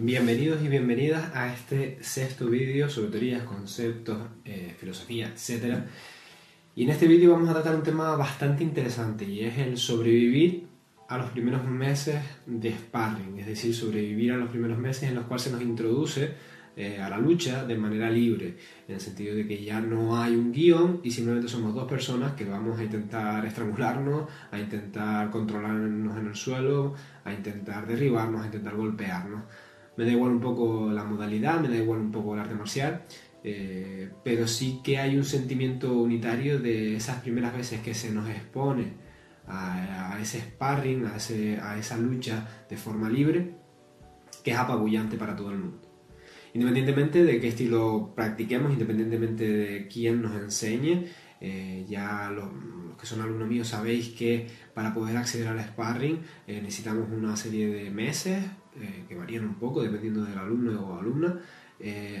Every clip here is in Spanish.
Bienvenidos y bienvenidas a este sexto vídeo sobre teorías, conceptos, eh, filosofía, etc. Y en este vídeo vamos a tratar un tema bastante interesante y es el sobrevivir a los primeros meses de sparring, es decir, sobrevivir a los primeros meses en los cuales se nos introduce eh, a la lucha de manera libre, en el sentido de que ya no hay un guion y simplemente somos dos personas que vamos a intentar estrangularnos, a intentar controlarnos en el suelo, a intentar derribarnos, a intentar golpearnos. Me da igual un poco la modalidad, me da igual un poco el arte marcial, eh, pero sí que hay un sentimiento unitario de esas primeras veces que se nos expone a, ese sparring, a, esa lucha de forma libre, que es apabullante para todo el mundo. Independientemente de qué estilo practiquemos, independientemente de quién nos enseñe, eh, ya los, que son alumnos míos sabéis que para poder acceder al sparring eh, necesitamos una serie de meses eh, que varían un poco dependiendo del alumno o alumna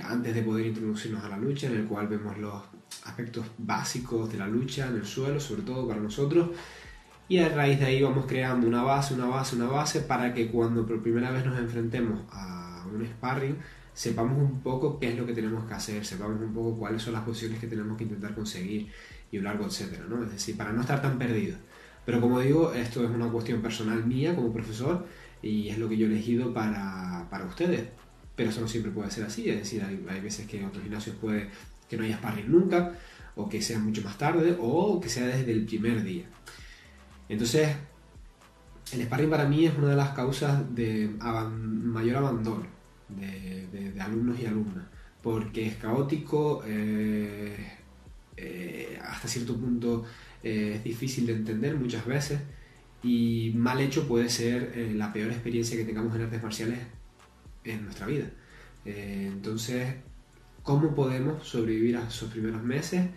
antes de poder introducirnos a la lucha en el cual vemos los aspectos básicos de la lucha en el suelo sobre todo para nosotros y a raíz de ahí vamos creando una base, una base, una base para que cuando por primera vez nos enfrentemos a un sparring sepamos un poco qué es lo que tenemos que hacer, sepamos un poco cuáles son las posiciones que tenemos que intentar conseguir y un largo etcétera, ¿no? Es decir, para no estar tan perdidos. Pero como digo, esto es una cuestión personal mía como profesor y es lo que yo he elegido para, para ustedes. Pero eso no siempre puede ser así, es decir, hay, veces que en otros gimnasios puede que no haya sparring nunca, o que sea mucho más tarde, o que sea desde el primer día. Entonces, el sparring para mí es una de las causas de mayor abandono de, alumnos y alumnas, porque es caótico, eh, eh, hasta cierto punto eh, es difícil de entender muchas veces y mal hecho puede ser la peor experiencia que tengamos en artes marciales en nuestra vida. entonces, ¿cómo podemos sobrevivir a esos primeros meses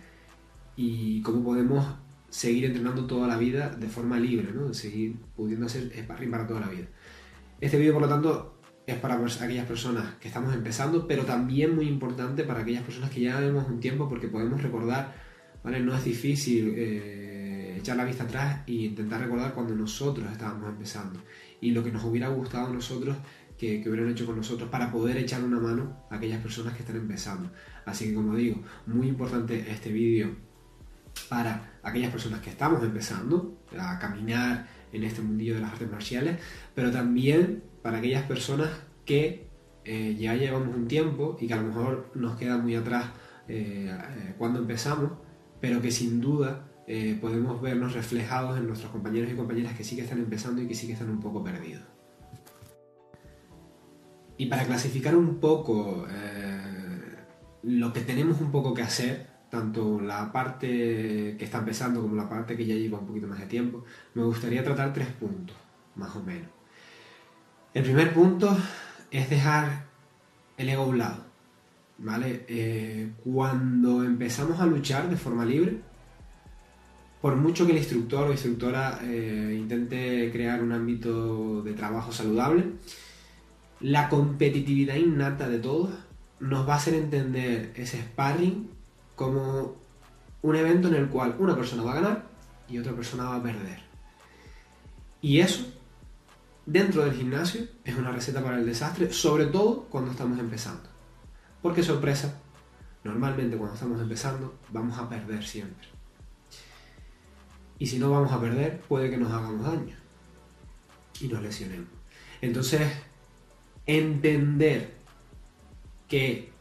y cómo podemos seguir entrenando toda la vida de forma libre, ¿no? seguir pudiendo hacer sparring para toda la vida? Este vídeo, por lo tanto, es para aquellas personas que estamos empezando, pero también muy importante para aquellas personas que ya vemos un tiempo porque podemos recordar, ¿vale? No es difícil eh, echar la vista atrás e intentar recordar cuando nosotros estábamos empezando y lo que nos hubiera gustado a nosotros que, hubieran hecho con nosotros para poder echar una mano a aquellas personas que están empezando. Así que como digo, muy importante este vídeo para aquellas personas que estamos empezando a caminar en este mundillo de las artes marciales, pero también para aquellas personas que eh, ya llevamos un tiempo y que a lo mejor nos queda muy atrás eh, eh, cuando empezamos, pero que sin duda podemos vernos reflejados en nuestros compañeros y compañeras que sí que están empezando y que sí que están un poco perdidos. Y para clasificar un poco lo que tenemos un poco que hacer, tanto la parte que está empezando como la parte que ya lleva un poquito más de tiempo, me gustaría tratar tres puntos, más o menos. El primer punto es dejar el ego a un lado. ¿Vale? Eh, cuando empezamos a luchar de forma libre, por mucho que el instructor o instructora eh, intente crear un ámbito de trabajo saludable, la competitividad innata de todos nos va a hacer entender ese sparring como un evento en el cual una persona va a ganar y otra persona va a perder. Y eso dentro del gimnasio es una receta para el desastre, sobre todo cuando estamos empezando. Porque sorpresa, normalmente cuando estamos empezando vamos a perder siempre. Y si no vamos a perder, puede que nos hagamos daño y nos lesionemos. Entonces, entender que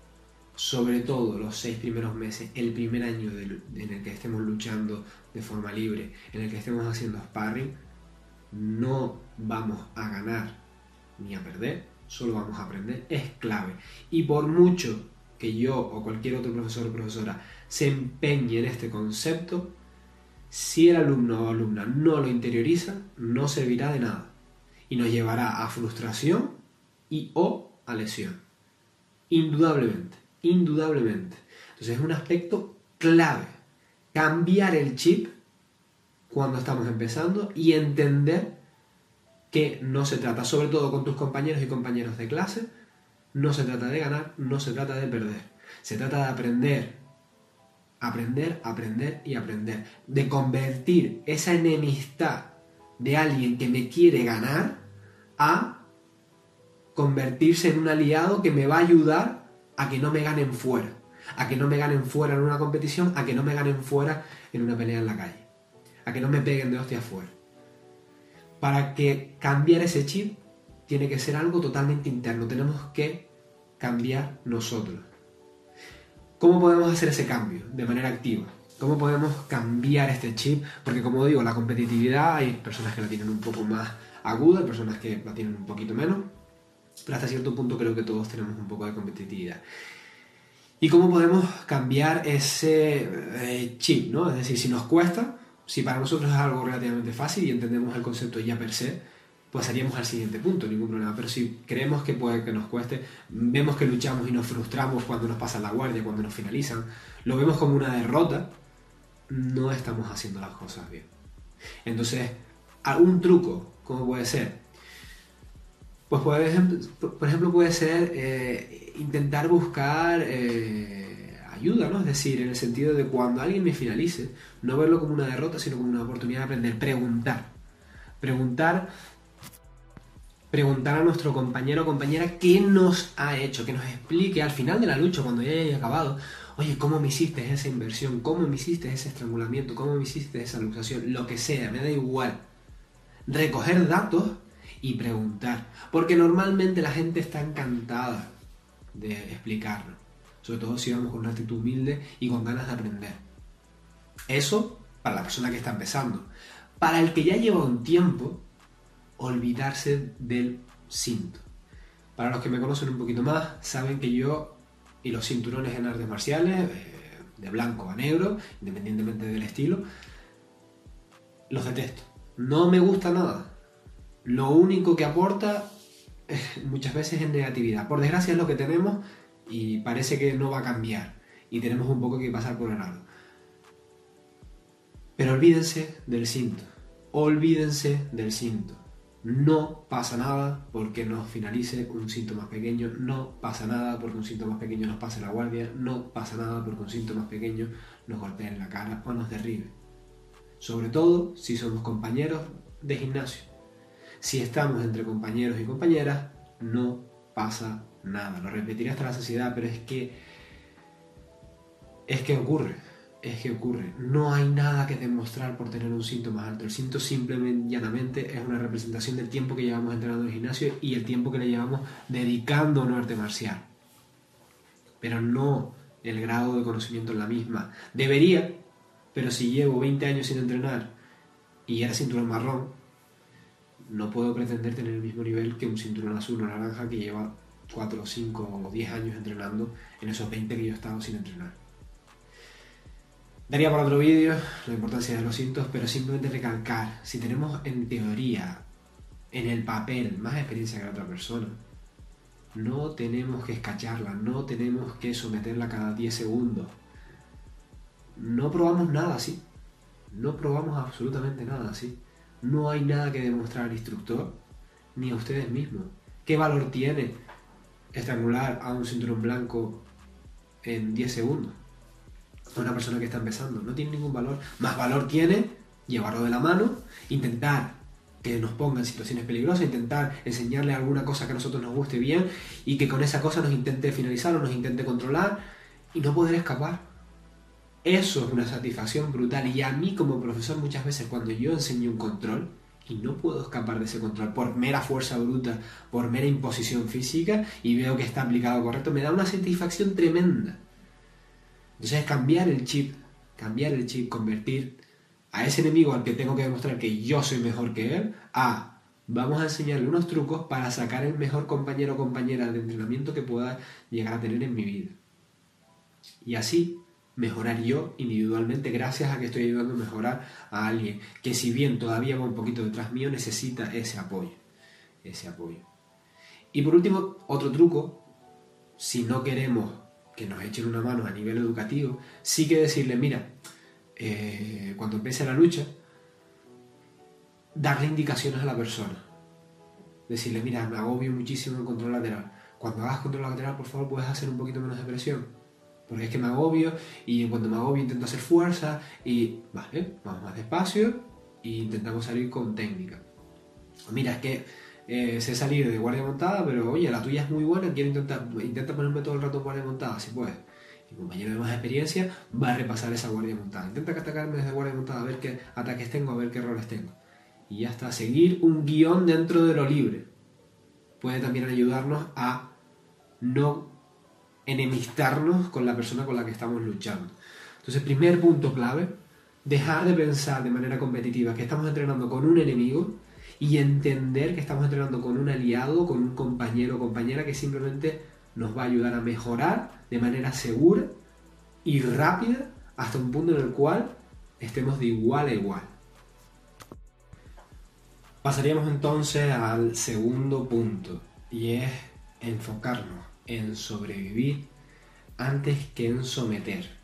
sobre todo los seis primeros meses, el primer año en el que estemos luchando de forma libre, en el que estemos haciendo sparring, no vamos a ganar ni a perder, solo vamos a aprender, es clave. Y por mucho que yo o cualquier otro profesor o profesora se empeñe en este concepto, si el alumno o alumna no lo interioriza, no servirá de nada y nos llevará a frustración y o a lesión. Indudablemente, indudablemente. Entonces es un aspecto clave. Cambiar el chip cuando estamos empezando y entender que no se trata, sobre todo con tus compañeros y compañeros de clase, no se trata de ganar, no se trata de perder. Se trata de aprender, aprender, aprender y aprender. De convertir esa enemistad de alguien que me quiere ganar a convertirse en un aliado que me va a ayudar a que no me ganen fuera, a que no me ganen fuera en una competición, a que no me ganen fuera en una pelea en la calle, a que no me peguen de hostia fuera. Para que cambiar ese chip tiene que ser algo totalmente interno, tenemos que cambiar nosotros. ¿Cómo podemos hacer ese cambio de manera activa? ¿Cómo podemos cambiar este chip? Porque como digo, la competitividad hay personas que la tienen un poco más aguda, hay personas que la tienen un poquito menos, pero hasta cierto punto creo que todos tenemos un poco de competitividad. ¿Y cómo podemos cambiar ese eh, chip? ¿no? Es decir, si nos cuesta, si para nosotros es algo relativamente fácil y entendemos el concepto ya per se, pues haríamos al siguiente punto, ningún problema. Pero si creemos que puede que nos cueste, vemos que luchamos y nos frustramos cuando nos pasa la guardia, cuando nos finalizan, lo vemos como una derrota, no estamos haciendo las cosas bien. Entonces, algún truco, ¿cómo puede ser? Pues por ejemplo, puede ser eh, intentar buscar eh, ayuda, ¿no? Es decir, en el sentido de cuando alguien me finalice, no verlo como una derrota, sino como una oportunidad de aprender, preguntar. Preguntar preguntar a nuestro compañero o compañera qué nos ha hecho, que nos explique al final de la lucha, cuando ya haya acabado, oye, ¿cómo me hiciste esa inversión? ¿Cómo me hiciste ese estrangulamiento? ¿Cómo me hiciste esa luxación? Lo que sea, me da igual. Recoger datos y preguntar. Porque normalmente la gente está encantada de explicarlo. Sobre todo si vamos con una actitud humilde y con ganas de aprender. Eso para la persona que está empezando. Para el que ya lleva un tiempo, olvidarse del cinto. Para los que me conocen un poquito más, saben que yo y los cinturones en artes marciales, eh, de blanco a negro, independientemente del estilo, los detesto. No me gusta nada. Lo único que aporta muchas veces es negatividad. Por desgracia es lo que tenemos y parece que no va a cambiar. Y tenemos un poco que pasar por el. Pero olvídense del cinto. Olvídense del cinto. No pasa nada porque nos finalice un síntoma pequeño, no pasa nada porque un síntoma pequeño nos pase la guardia, no pasa nada porque un síntoma pequeño nos golpee en la cara o nos derribe. Sobre todo si somos compañeros de gimnasio. Si estamos entre compañeros y compañeras, no pasa nada. Lo repetiré hasta la saciedad, pero es que es que ocurre es que ocurre. No hay nada que demostrar por tener un síntoma alto. El síntoma simplemente, llanamente, es una representación del tiempo que llevamos entrenando en el gimnasio y el tiempo que le llevamos dedicando a un arte marcial. Pero no el grado de conocimiento en la misma. Debería, pero si llevo 20 años sin entrenar y era cinturón marrón, no puedo pretender tener el mismo nivel que un cinturón azul o naranja que lleva 4, 5 o 10 años entrenando en esos 20 que yo he estado sin entrenar. Daría para otro vídeo la importancia de los cintos, pero simplemente recalcar, si tenemos en teoría, en el papel, más experiencia que la otra persona, no tenemos que escacharla, no tenemos que someterla cada 10 segundos. No probamos nada así. No probamos absolutamente nada así. No hay nada que demostrar al instructor ni a ustedes mismos. ¿Qué valor tiene estrangular a un cinturón blanco en 10 segundos? Una persona que está empezando. No tiene ningún valor. Más valor tiene llevarlo de la mano, intentar que nos ponga en situaciones peligrosas, intentar enseñarle alguna cosa que a nosotros nos guste bien y que con esa cosa nos intente finalizar o nos intente controlar y no poder escapar. Eso es una satisfacción brutal y a mí como profesor muchas veces cuando yo enseño un control y no puedo escapar de ese control por mera fuerza bruta, por mera imposición física y veo que está aplicado correcto, me da una satisfacción tremenda. Entonces es cambiar el chip, cambiar el chip, convertir a ese enemigo al que tengo que demostrar que yo soy mejor que él, a vamos a enseñarle unos trucos para sacar el mejor compañero o compañera de entrenamiento que pueda llegar a tener en mi vida. Y así mejorar yo individualmente gracias a que estoy ayudando a mejorar a alguien que si bien todavía va un poquito detrás mío necesita ese apoyo, ese apoyo. Y por último, otro truco, si no queremos que nos echen una mano a nivel educativo, sí que decirle, mira, eh, cuando empiece la lucha, darle indicaciones a la persona. Decirle, mira, me agobio muchísimo el control lateral. Cuando hagas control lateral, por favor, puedes hacer un poquito menos de presión. Porque es que me agobio y cuando me agobio intento hacer fuerza y, vale, vamos más despacio e intentamos salir con técnica. Mira, es que eh, sé salir de guardia montada, pero oye, la tuya es muy buena, quiero intentar, intenta ponerme todo el rato guardia montada, si puedes. Mi compañero de más experiencia va a repasar esa guardia montada. Intenta atacarme desde guardia montada, a ver qué ataques tengo, a ver qué errores tengo. Y ya está, seguir un guion dentro de lo libre. Puede también ayudarnos a no enemistarnos con la persona con la que estamos luchando. Entonces, primer punto clave, dejar de pensar de manera competitiva que estamos entrenando con un enemigo y entender que estamos entrenando con un aliado, con un compañero o compañera que simplemente nos va a ayudar a mejorar de manera segura y rápida hasta un punto en el cual estemos de igual a igual. Pasaríamos entonces al segundo punto y es enfocarnos en sobrevivir antes que en someter.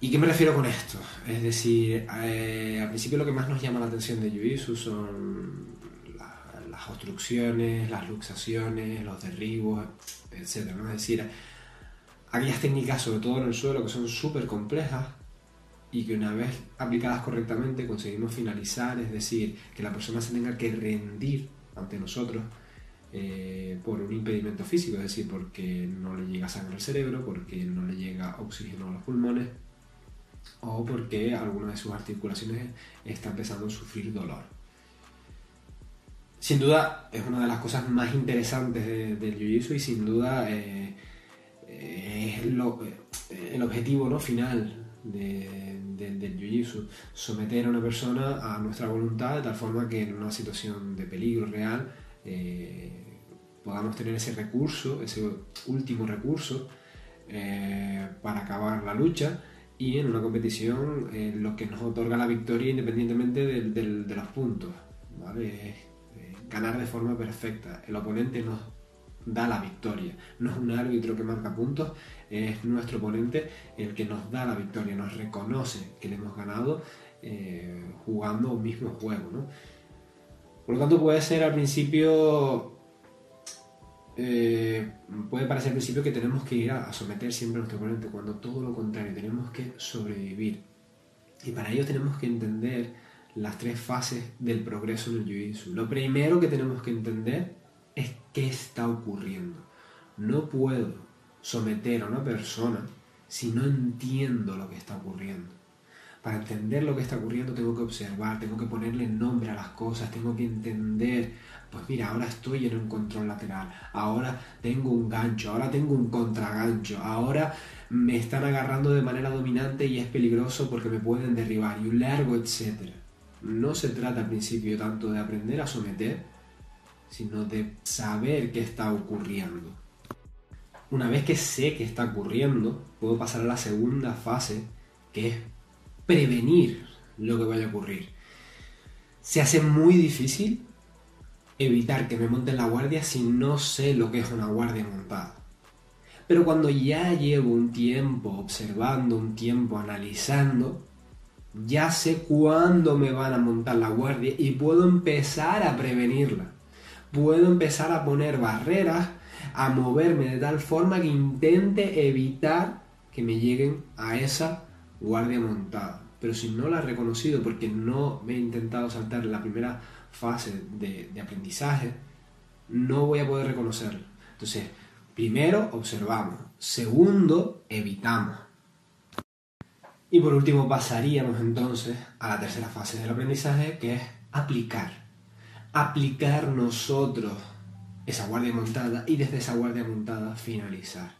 ¿Y qué me refiero con esto? Es decir, eh, al principio lo que más nos llama la atención de Jiu-Jitsu son las obstrucciones, las luxaciones, los derribos, etc. Es decir, aquellas técnicas, sobre todo en el suelo, que son súper complejas y que una vez aplicadas correctamente conseguimos finalizar, es decir, que la persona se tenga que rendir ante nosotros eh, por un impedimento físico, es decir, porque no le llega sangre al cerebro, porque no le llega oxígeno a los pulmones o porque alguna de sus articulaciones está empezando a sufrir dolor. Sin duda es una de las cosas más interesantes del jiu-jitsu y sin duda eh, eh, es eh, el objetivo ¿no? final del jiu-jitsu, someter a una persona a nuestra voluntad de tal forma que en una situación de peligro real podamos tener ese recurso, ese último recurso para acabar la lucha y en una competición eh, lo que nos otorga la victoria independientemente de, los puntos. ¿vale? Es, ganar de forma perfecta. El oponente nos da la victoria. No es un árbitro que marca puntos, es nuestro oponente el que nos da la victoria, nos reconoce que le hemos ganado eh, jugando un mismo juego. Por lo tanto puede ser al principio eh, puede parecer al principio que tenemos que ir a, someter siempre a nuestro oponente, cuando todo lo contrario, tenemos que sobrevivir. Y para ello tenemos que entender las tres fases del progreso en el jiu-jitsu. Lo primero que tenemos que entender es qué está ocurriendo. No puedo someter a una persona si no entiendo lo que está ocurriendo. Para entender lo que está ocurriendo tengo que observar, tengo que ponerle nombre a las cosas, tengo que entender pues mira, ahora estoy en un control lateral, ahora tengo un gancho, ahora tengo un contragancho, ahora me están agarrando de manera dominante y es peligroso porque me pueden derribar y un largo etcétera. No se trata al principio tanto de aprender a someter, sino de saber qué está ocurriendo. Una vez que sé qué está ocurriendo, puedo pasar a la segunda fase, que es prevenir lo que vaya a ocurrir. Se hace muy difícil evitar que me monten la guardia si no sé lo que es una guardia montada. Pero cuando ya llevo un tiempo observando, un tiempo analizando, ya sé cuándo me van a montar la guardia y puedo empezar a prevenirla. Puedo empezar a poner barreras, a moverme de tal forma que intente evitar que me lleguen a esa guardia montada. Pero si no la he reconocido porque no me he intentado saltar la primera fase de, aprendizaje, no voy a poder reconocerlo. Entonces, primero observamos, segundo evitamos. Y por último pasaríamos entonces a la tercera fase del aprendizaje, que es aplicar. Aplicar nosotros esa guardia montada y desde esa guardia montada finalizar.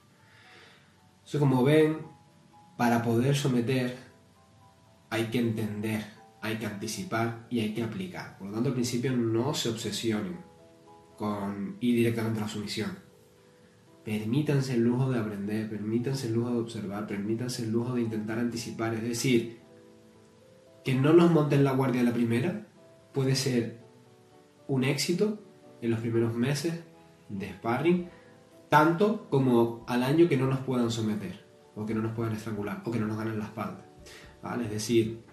Eso como ven, para poder someter hay que entender hay que anticipar y hay que aplicar. Por lo tanto, al principio no se obsesionen con ir directamente a la sumisión. Permítanse el lujo de aprender, permítanse el lujo de observar, permítanse el lujo de intentar anticipar. Es decir, que no nos monten la guardia la primera puede ser un éxito en los primeros meses de sparring, tanto como al año que no nos puedan someter, o que no nos puedan estrangular, o que no nos ganen la espalda. Es decir,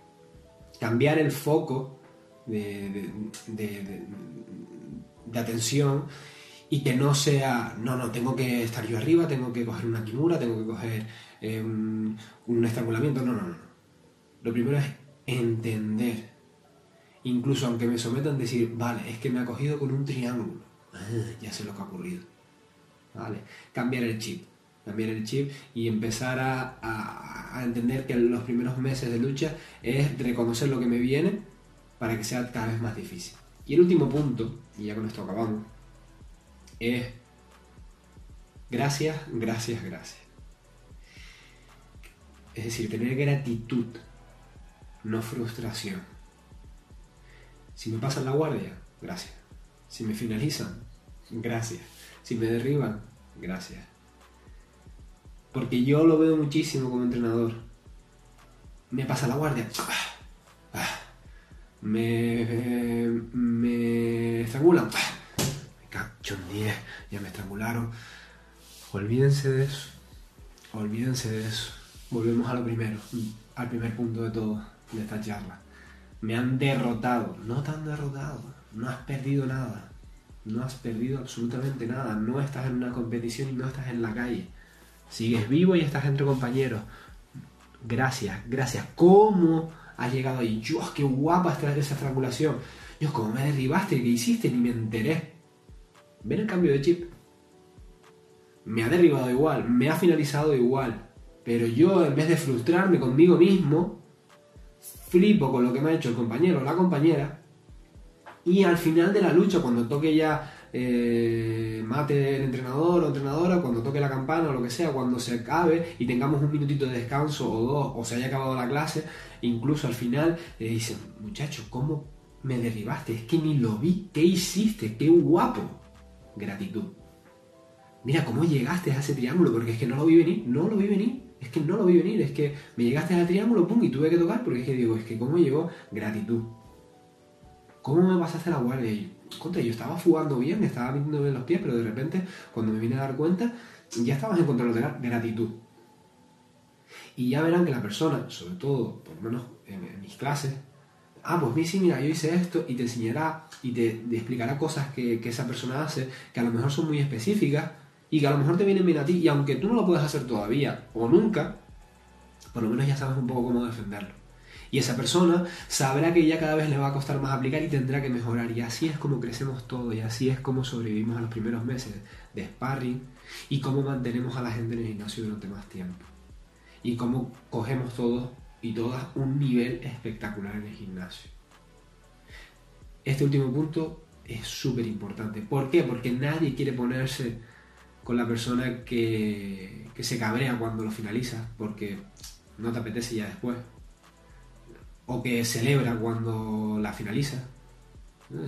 cambiar el foco de, atención y que no sea, no, no, tengo que estar yo arriba, tengo que coger una kimura, tengo que coger eh, un, estrangulamiento, no, no, no. Lo primero es entender incluso aunque me sometan, decir, vale, es que me ha cogido con un triángulo. Ah, ya sé lo que ha ocurrido. ¿Vale? Cambiar el chip. Cambiar el chip y empezar a, a entender que los primeros meses de lucha es reconocer lo que me viene para que sea cada vez más difícil. Y el último punto, y ya con esto acabamos, es gracias, gracias, gracias. Es decir, tener gratitud, no frustración. Si me pasan la guardia, gracias. Si me finalizan, gracias. Si me derriban, gracias. Porque yo lo veo muchísimo como entrenador. Me pasa la guardia. Ah, me, me estrangulan. Me cacho en 10, ya me estrangularon. Olvídense de eso. Olvídense de eso. Volvemos a lo primero, al primer punto de todo, de esta charla. Me han derrotado. No te han derrotado. No has perdido nada. No has perdido absolutamente nada. No estás en una competición y no estás en la calle. Sigues vivo y estás entre compañeros. Gracias, gracias. ¿Cómo has llegado ahí? Dios, qué guapa está esa estrangulación. Dios, ¿cómo me derribaste? ¿Qué hiciste? Ni me enteré. ¿Ven el cambio de chip? Me ha derribado igual, me ha finalizado igual. Pero yo, en vez de frustrarme conmigo mismo, flipo con lo que me ha hecho el compañero o la compañera. Y al final de la lucha, cuando toque ya eh, mate el entrenador o entrenadora, cuando toque la campana o lo que sea, cuando se acabe y tengamos un minutito de descanso o dos, o se haya acabado la clase, incluso al final le dicen, muchacho, ¿cómo me derribaste? Es que ni lo vi, ¿qué hiciste? ¡Qué guapo! Gratitud. Mira cómo llegaste a ese triángulo, porque es que no lo vi venir, no lo vi venir, es que no lo vi venir, es que me llegaste al triángulo, pum, y tuve que tocar, porque es que digo, es que cómo llegó gratitud. ¿Cómo me pasaste la guardia? Y contra, yo estaba fugando bien, estaba metiéndome los pies, pero de repente, cuando me vine a dar cuenta, ya estabas encontrando gratitud. Y ya verán que la persona, sobre todo, por lo menos en, mis clases, ah, pues sí, mira, yo hice esto, y te enseñará y te, explicará cosas que, que, esa persona hace, que a lo mejor son muy específicas y que a lo mejor te vienen bien a ti, y aunque tú no lo puedas hacer todavía o nunca, por lo menos ya sabes un poco cómo defenderlo. Y esa persona sabrá que ya cada vez le va a costar más aplicar y tendrá que mejorar. Y así es como crecemos todos y así es como sobrevivimos a los primeros meses de sparring y cómo mantenemos a la gente en el gimnasio durante más tiempo. Y cómo cogemos todos y todas un nivel espectacular en el gimnasio. Este último punto es súper importante. ¿Por qué? Porque nadie quiere ponerse con la persona que, que se cabrea cuando lo finaliza, porque no te apetece ya después o que celebra cuando la finaliza.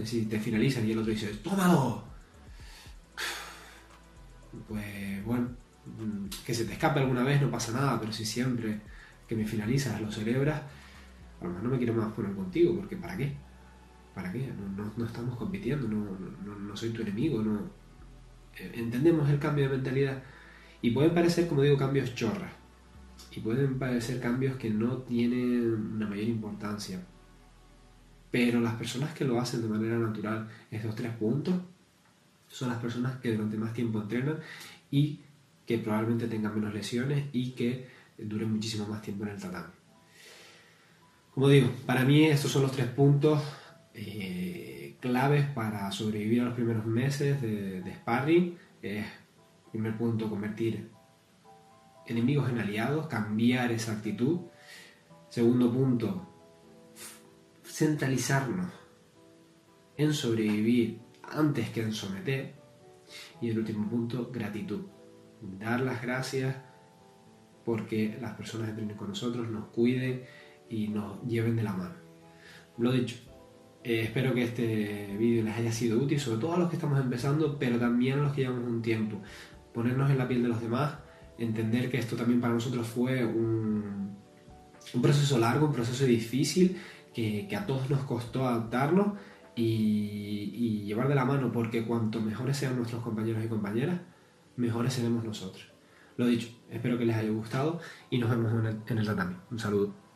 Si te finalizan y el otro dice, ¡tómalo! Pues bueno, que se te escape alguna vez no pasa nada, pero si siempre que me finalizas lo celebras, a lo mejor no me quiero más poner contigo, porque ¿para qué? ¿Para qué? No, estamos compitiendo, no, soy tu enemigo, no. Eh, entendemos el cambio de mentalidad y pueden parecer, como digo, cambios chorras y pueden parecer cambios que no tienen una mayor importancia. Pero las personas que lo hacen de manera natural, estos tres puntos, son las personas que durante más tiempo entrenan y que probablemente tengan menos lesiones y que duren muchísimo más tiempo en el tatami. Como digo, para mí estos son los tres puntos eh, claves para sobrevivir a los primeros meses de, de sparring. primer punto, convertir enemigos en aliados, cambiar esa actitud. Segundo punto, centralizarnos en sobrevivir antes que en someter. Y el último punto, gratitud. Dar las gracias porque las personas entrenen con nosotros, nos cuiden y nos lleven de la mano. Lo dicho, eh, espero que este vídeo les haya sido útil, sobre todo a los que estamos empezando, pero también a los que llevamos un tiempo. Ponernos en la piel de los demás entender que esto también para nosotros fue un, proceso largo, un proceso difícil, que, a todos nos costó adaptarnos y, y, llevar de la mano, porque cuanto mejores sean nuestros compañeros y compañeras, mejores seremos nosotros. Lo dicho, espero que les haya gustado y nos vemos en el, en. Un saludo.